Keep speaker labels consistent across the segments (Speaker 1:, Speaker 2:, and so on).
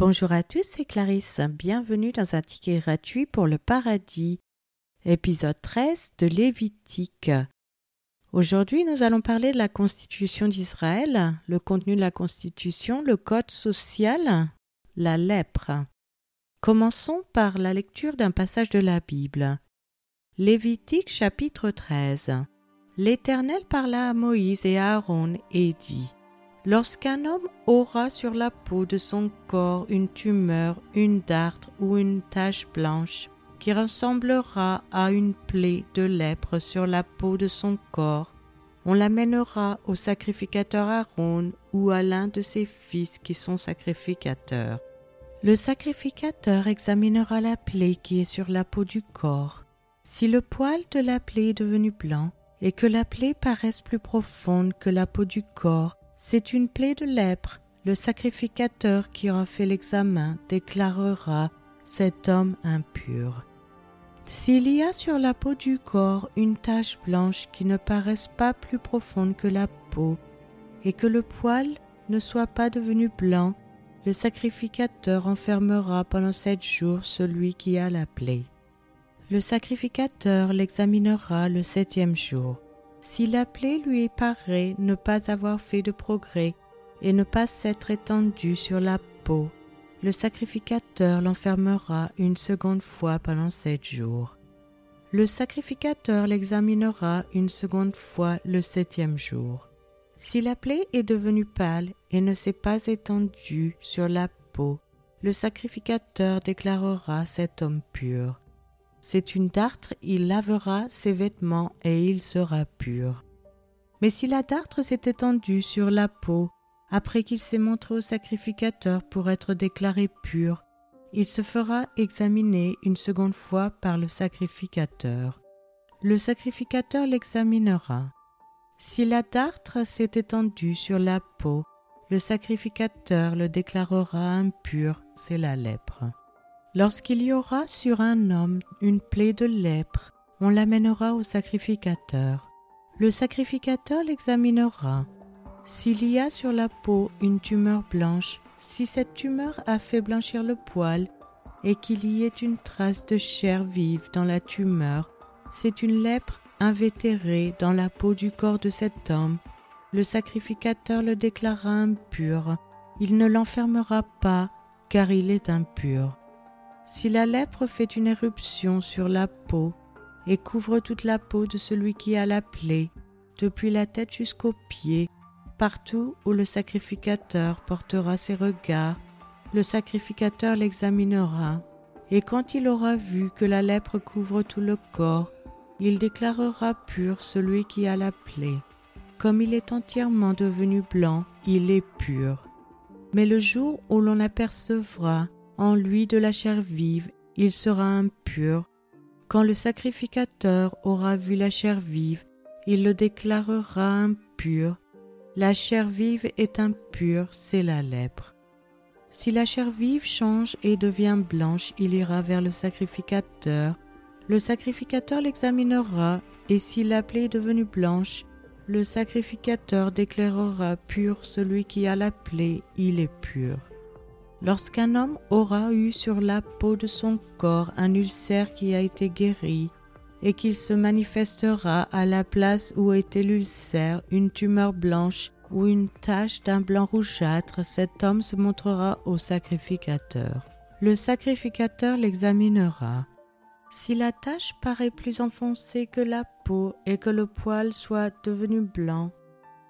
Speaker 1: Bonjour à tous, c'est Clarisse. Bienvenue dans un ticket gratuit pour le paradis. Épisode 13 de Lévitique. Aujourd'hui, nous allons parler de la Constitution d'Israël, le contenu de la Constitution, le code social, la lèpre. Commençons par la lecture d'un passage de la Bible. Lévitique chapitre 13. L'Éternel parla à Moïse et à Aaron et dit Lorsqu'un homme aura sur la peau de son corps une tumeur, une dartre ou une tache blanche, qui ressemblera à une plaie de lèpre sur la peau de son corps, on l'amènera au sacrificateur Aaron ou à l'un de ses fils qui sont sacrificateurs. Le sacrificateur examinera la plaie qui est sur la peau du corps. Si le poil de la plaie est devenu blanc et que la plaie paraisse plus profonde que la peau du corps, c'est une plaie de lèpre. Le sacrificateur qui aura fait l'examen déclarera cet homme impur. S'il y a sur la peau du corps une tache blanche qui ne paraisse pas plus profonde que la peau, et que le poil ne soit pas devenu blanc, le sacrificateur enfermera pendant sept jours celui qui a la plaie. Le sacrificateur l'examinera le septième jour. Si la plaie lui paraît ne pas avoir fait de progrès et ne pas s'être étendue sur la peau, le sacrificateur l'enfermera une seconde fois pendant sept jours. Le sacrificateur l'examinera une seconde fois le septième jour. Si la plaie est devenue pâle et ne s'est pas étendue sur la peau, le sacrificateur déclarera cet homme pur. C'est une dartre, il lavera ses vêtements et il sera pur. Mais si la dartre s'est étendue sur la peau, après qu'il s'est montré au sacrificateur pour être déclaré pur, il se fera examiner une seconde fois par le sacrificateur. Le sacrificateur l'examinera. Si la dartre s'est étendue sur la peau, le sacrificateur le déclarera impur, c'est la lèpre. Lorsqu'il y aura sur un homme une plaie de lèpre, on l'amènera au sacrificateur. Le sacrificateur l'examinera. S'il y a sur la peau une tumeur blanche, si cette tumeur a fait blanchir le poil et qu'il y ait une trace de chair vive dans la tumeur, c'est une lèpre invétérée dans la peau du corps de cet homme. Le sacrificateur le déclara impur. Il ne l'enfermera pas, car il est impur. Si la lèpre fait une éruption sur la peau et couvre toute la peau de celui qui a la plaie, depuis la tête jusqu'aux pieds, partout où le sacrificateur portera ses regards, le sacrificateur l'examinera, et quand il aura vu que la lèpre couvre tout le corps, il déclarera pur celui qui a la plaie. Comme il est entièrement devenu blanc, il est pur. Mais le jour où l'on apercevra en lui de la chair vive, il sera impur. Quand le sacrificateur aura vu la chair vive, il le déclarera impur. La chair vive est impure, c'est la lèpre. Si la chair vive change et devient blanche, il ira vers le sacrificateur. Le sacrificateur l'examinera, et si la plaie est devenue blanche, le sacrificateur déclarera pur celui qui a la plaie, il est pur. Lorsqu'un homme aura eu sur la peau de son corps un ulcère qui a été guéri, et qu'il se manifestera à la place où était l'ulcère une tumeur blanche ou une tache d'un blanc rougeâtre, cet homme se montrera au sacrificateur. Le sacrificateur l'examinera. Si la tache paraît plus enfoncée que la peau et que le poil soit devenu blanc,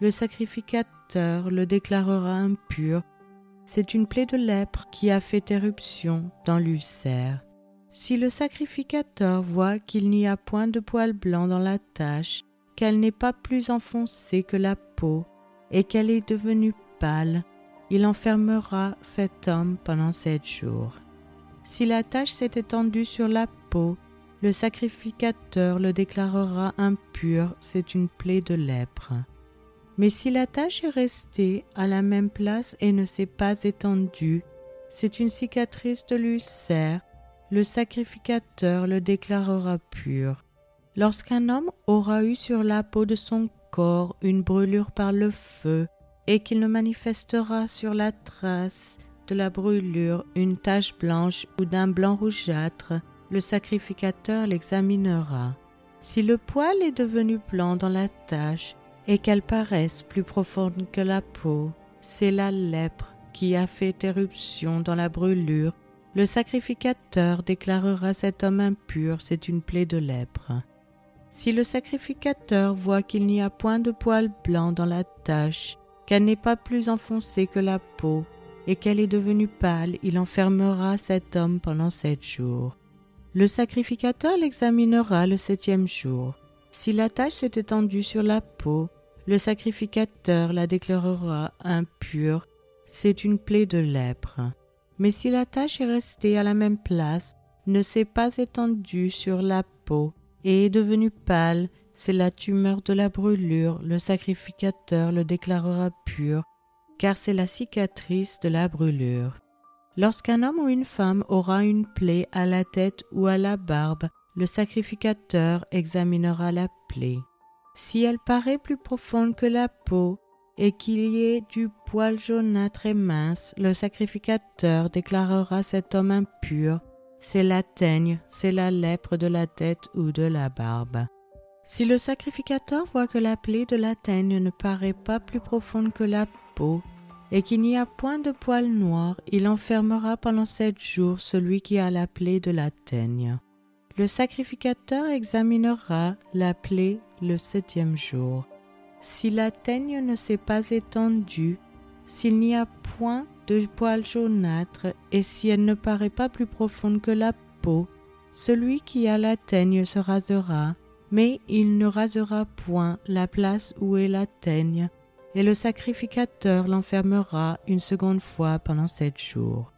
Speaker 1: le sacrificateur le déclarera impur c'est une plaie de lèpre qui a fait éruption dans l'ulcère. Si le sacrificateur voit qu'il n'y a point de poil blanc dans la tache, qu'elle n'est pas plus enfoncée que la peau, et qu'elle est devenue pâle, il enfermera cet homme pendant sept jours. Si la tache s'est étendue sur la peau, le sacrificateur le déclarera impur, c'est une plaie de lèpre. Mais si la tache est restée à la même place et ne s'est pas étendue, c'est une cicatrice de l'ulcère, le sacrificateur le déclarera pur. Lorsqu'un homme aura eu sur la peau de son corps une brûlure par le feu, et qu'il ne manifestera sur la trace de la brûlure une tache blanche ou d'un blanc rougeâtre, le sacrificateur l'examinera. Si le poil est devenu blanc dans la tache et qu'elle paraisse plus profonde que la peau, c'est la lèpre qui a fait éruption dans la brûlure. Le sacrificateur déclarera cet homme impur, c'est une plaie de lèpre. Si le sacrificateur voit qu'il n'y a point de poil blanc dans la tache, qu'elle n'est pas plus enfoncée que la peau, et qu'elle est devenue pâle, il enfermera cet homme pendant sept jours. Le sacrificateur l'examinera le septième jour. Si la tache s'est étendue sur la peau, le sacrificateur la déclarera impure, c'est une plaie de lèpre. Mais si la tache est restée à la même place, ne s'est pas étendue sur la peau et est devenue pâle, c'est la tumeur de la brûlure, le sacrificateur le déclarera pur, car c'est la cicatrice de la brûlure. Lorsqu'un homme ou une femme aura une plaie à la tête ou à la barbe, le sacrificateur examinera la plaie. Si elle paraît plus profonde que la peau et qu'il y ait du poil jaunâtre et mince, le sacrificateur déclarera cet homme impur. C'est la teigne, c'est la lèpre de la tête ou de la barbe. Si le sacrificateur voit que la plaie de la teigne ne paraît pas plus profonde que la peau, et qu'il n'y a point de poil noir, il enfermera pendant sept jours celui qui a la plaie de la teigne. Le sacrificateur examinera la plaie le septième jour. Si la teigne ne s'est pas étendue, s'il n'y a point de poil jaunâtre, et si elle ne paraît pas plus profonde que la peau, celui qui a la teigne se rasera, mais il ne rasera point la place où est la et le sacrificateur l'enfermera une seconde fois pendant sept jours.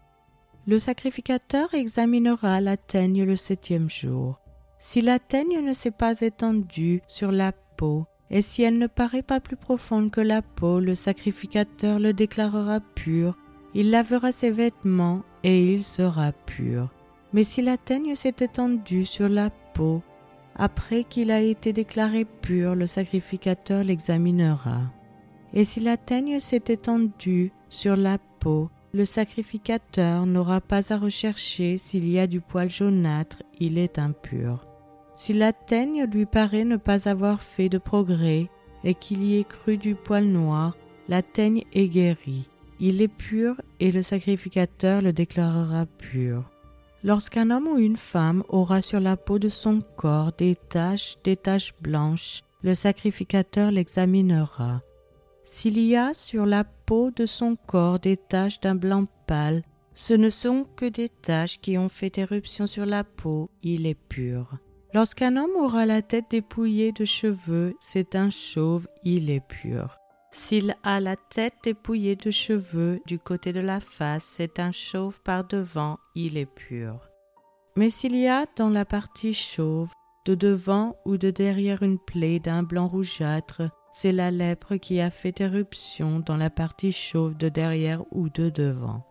Speaker 1: Le sacrificateur examinera la teigne le septième jour. Si la teigne ne s'est pas étendue sur la peau, et si elle ne paraît pas plus profonde que la peau, le sacrificateur le déclarera pur, il lavera ses vêtements et il sera pur. Mais si la teigne s'est étendue sur la peau, après qu'il a été déclaré pur, le sacrificateur l'examinera. Et si la teigne s'est étendue sur la peau, le sacrificateur n'aura pas à rechercher s'il y a du poil jaunâtre, il est impur. Si la teigne lui paraît ne pas avoir fait de progrès et qu'il y ait cru du poil noir, la teigne est guérie. Il est pur et le sacrificateur le déclarera pur. Lorsqu'un homme ou une femme aura sur la peau de son corps des taches, des taches blanches, le sacrificateur l'examinera. S'il y a sur la peau de son corps des taches d'un blanc pâle, ce ne sont que des taches qui ont fait éruption sur la peau, il est pur. Lorsqu'un homme aura la tête dépouillée de cheveux, c'est un chauve, il est pur. S'il a la tête dépouillée de cheveux du côté de la face, c'est un chauve par devant, il est pur. Mais s'il y a dans la partie chauve, de devant ou de derrière une plaie d'un blanc rougeâtre, c'est la lèpre qui a fait éruption dans la partie chauve de derrière ou de devant.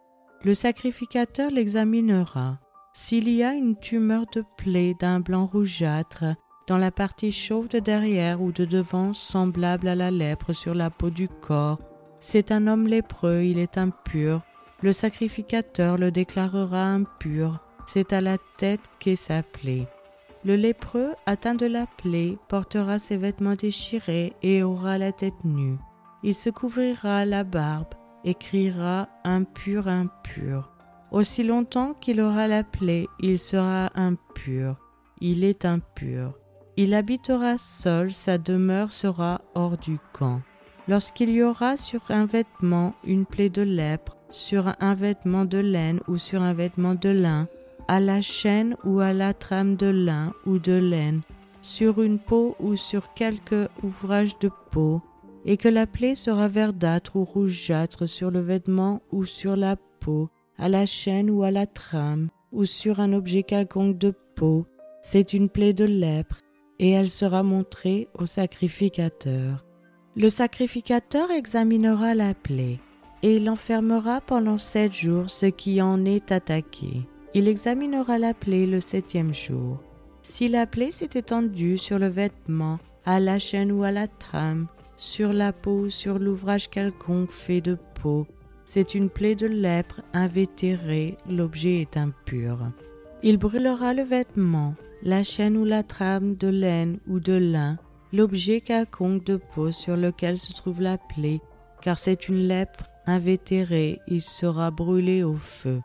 Speaker 1: Le sacrificateur l'examinera. S'il y a une tumeur de plaie d'un blanc rougeâtre, dans la partie chauve de derrière ou de devant semblable à la lèpre sur la peau du corps. C'est un homme lépreux, il est impur. Le sacrificateur le déclarera impur. C'est à la tête qu'est sa plaie. Le lépreux, atteint de la plaie, portera ses vêtements déchirés et aura la tête nue. Il se couvrira la barbe et criera impur, impur. Aussi longtemps qu'il aura la plaie, il sera impur. Il est impur. Il habitera seul, sa demeure sera hors du camp. Lorsqu'il y aura sur un vêtement une plaie de lèpre, sur un vêtement de laine ou sur un vêtement de lin, à la chaîne ou à la trame de lin ou de laine, sur une peau ou sur quelque ouvrage de peau, et que la plaie sera verdâtre ou rougeâtre sur le vêtement ou sur la peau, à la chaîne ou à la trame, ou sur un objet quelconque de peau, c'est une plaie de lèpre, et elle sera montrée au sacrificateur. Le sacrificateur examinera la plaie, et il enfermera pendant sept jours ce qui en est attaqué. Il examinera la plaie le septième jour. Si la plaie s'est étendue sur le vêtement, à la chaîne ou à la trame, sur la peau sur l'ouvrage quelconque fait de peau, c'est une plaie de lèpre invétérée, l'objet est impur. Il brûlera le vêtement, la chaîne ou la trame de laine ou de lin, l'objet quelconque de peau sur lequel se trouve la plaie, car c'est une lèpre invétérée, il sera brûlé au feu.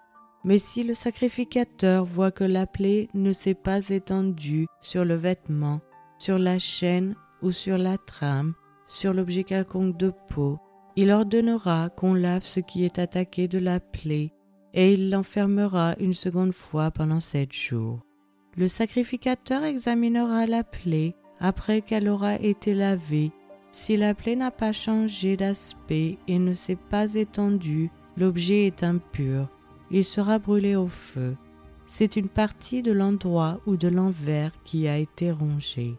Speaker 1: Mais si le sacrificateur voit que la plaie ne s'est pas étendue sur le vêtement, sur la chaîne ou sur la trame, sur l'objet quelconque de peau, il ordonnera qu'on lave ce qui est attaqué de la plaie, et il l'enfermera une seconde fois pendant sept jours. Le sacrificateur examinera la plaie après qu'elle aura été lavée. Si la plaie n'a pas changé d'aspect et ne s'est pas étendue, l'objet est impur il sera brûlé au feu. C'est une partie de l'endroit ou de l'envers qui a été rongée.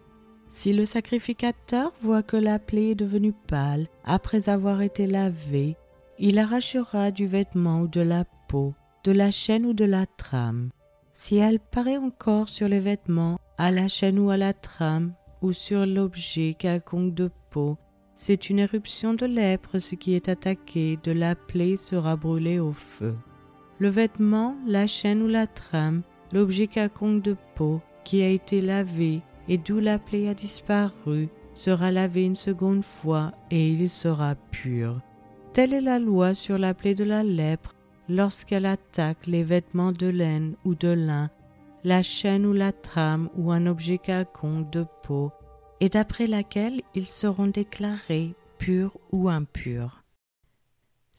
Speaker 1: Si le sacrificateur voit que la plaie est devenue pâle après avoir été lavée, il arrachera du vêtement ou de la peau, de la chaîne ou de la trame. Si elle paraît encore sur les vêtements, à la chaîne ou à la trame, ou sur l'objet quelconque de peau, c'est une éruption de lèpre, ce qui est attaqué de la plaie sera brûlé au feu le vêtement, la chaîne ou la trame, l'objet quelconque de peau qui a été lavé et d'où la plaie a disparu, sera lavé une seconde fois et il sera pur. Telle est la loi sur la plaie de la lèpre lorsqu'elle attaque les vêtements de laine ou de lin, la chaîne ou la trame ou un objet quelconque de peau, et d'après laquelle ils seront déclarés purs ou impurs.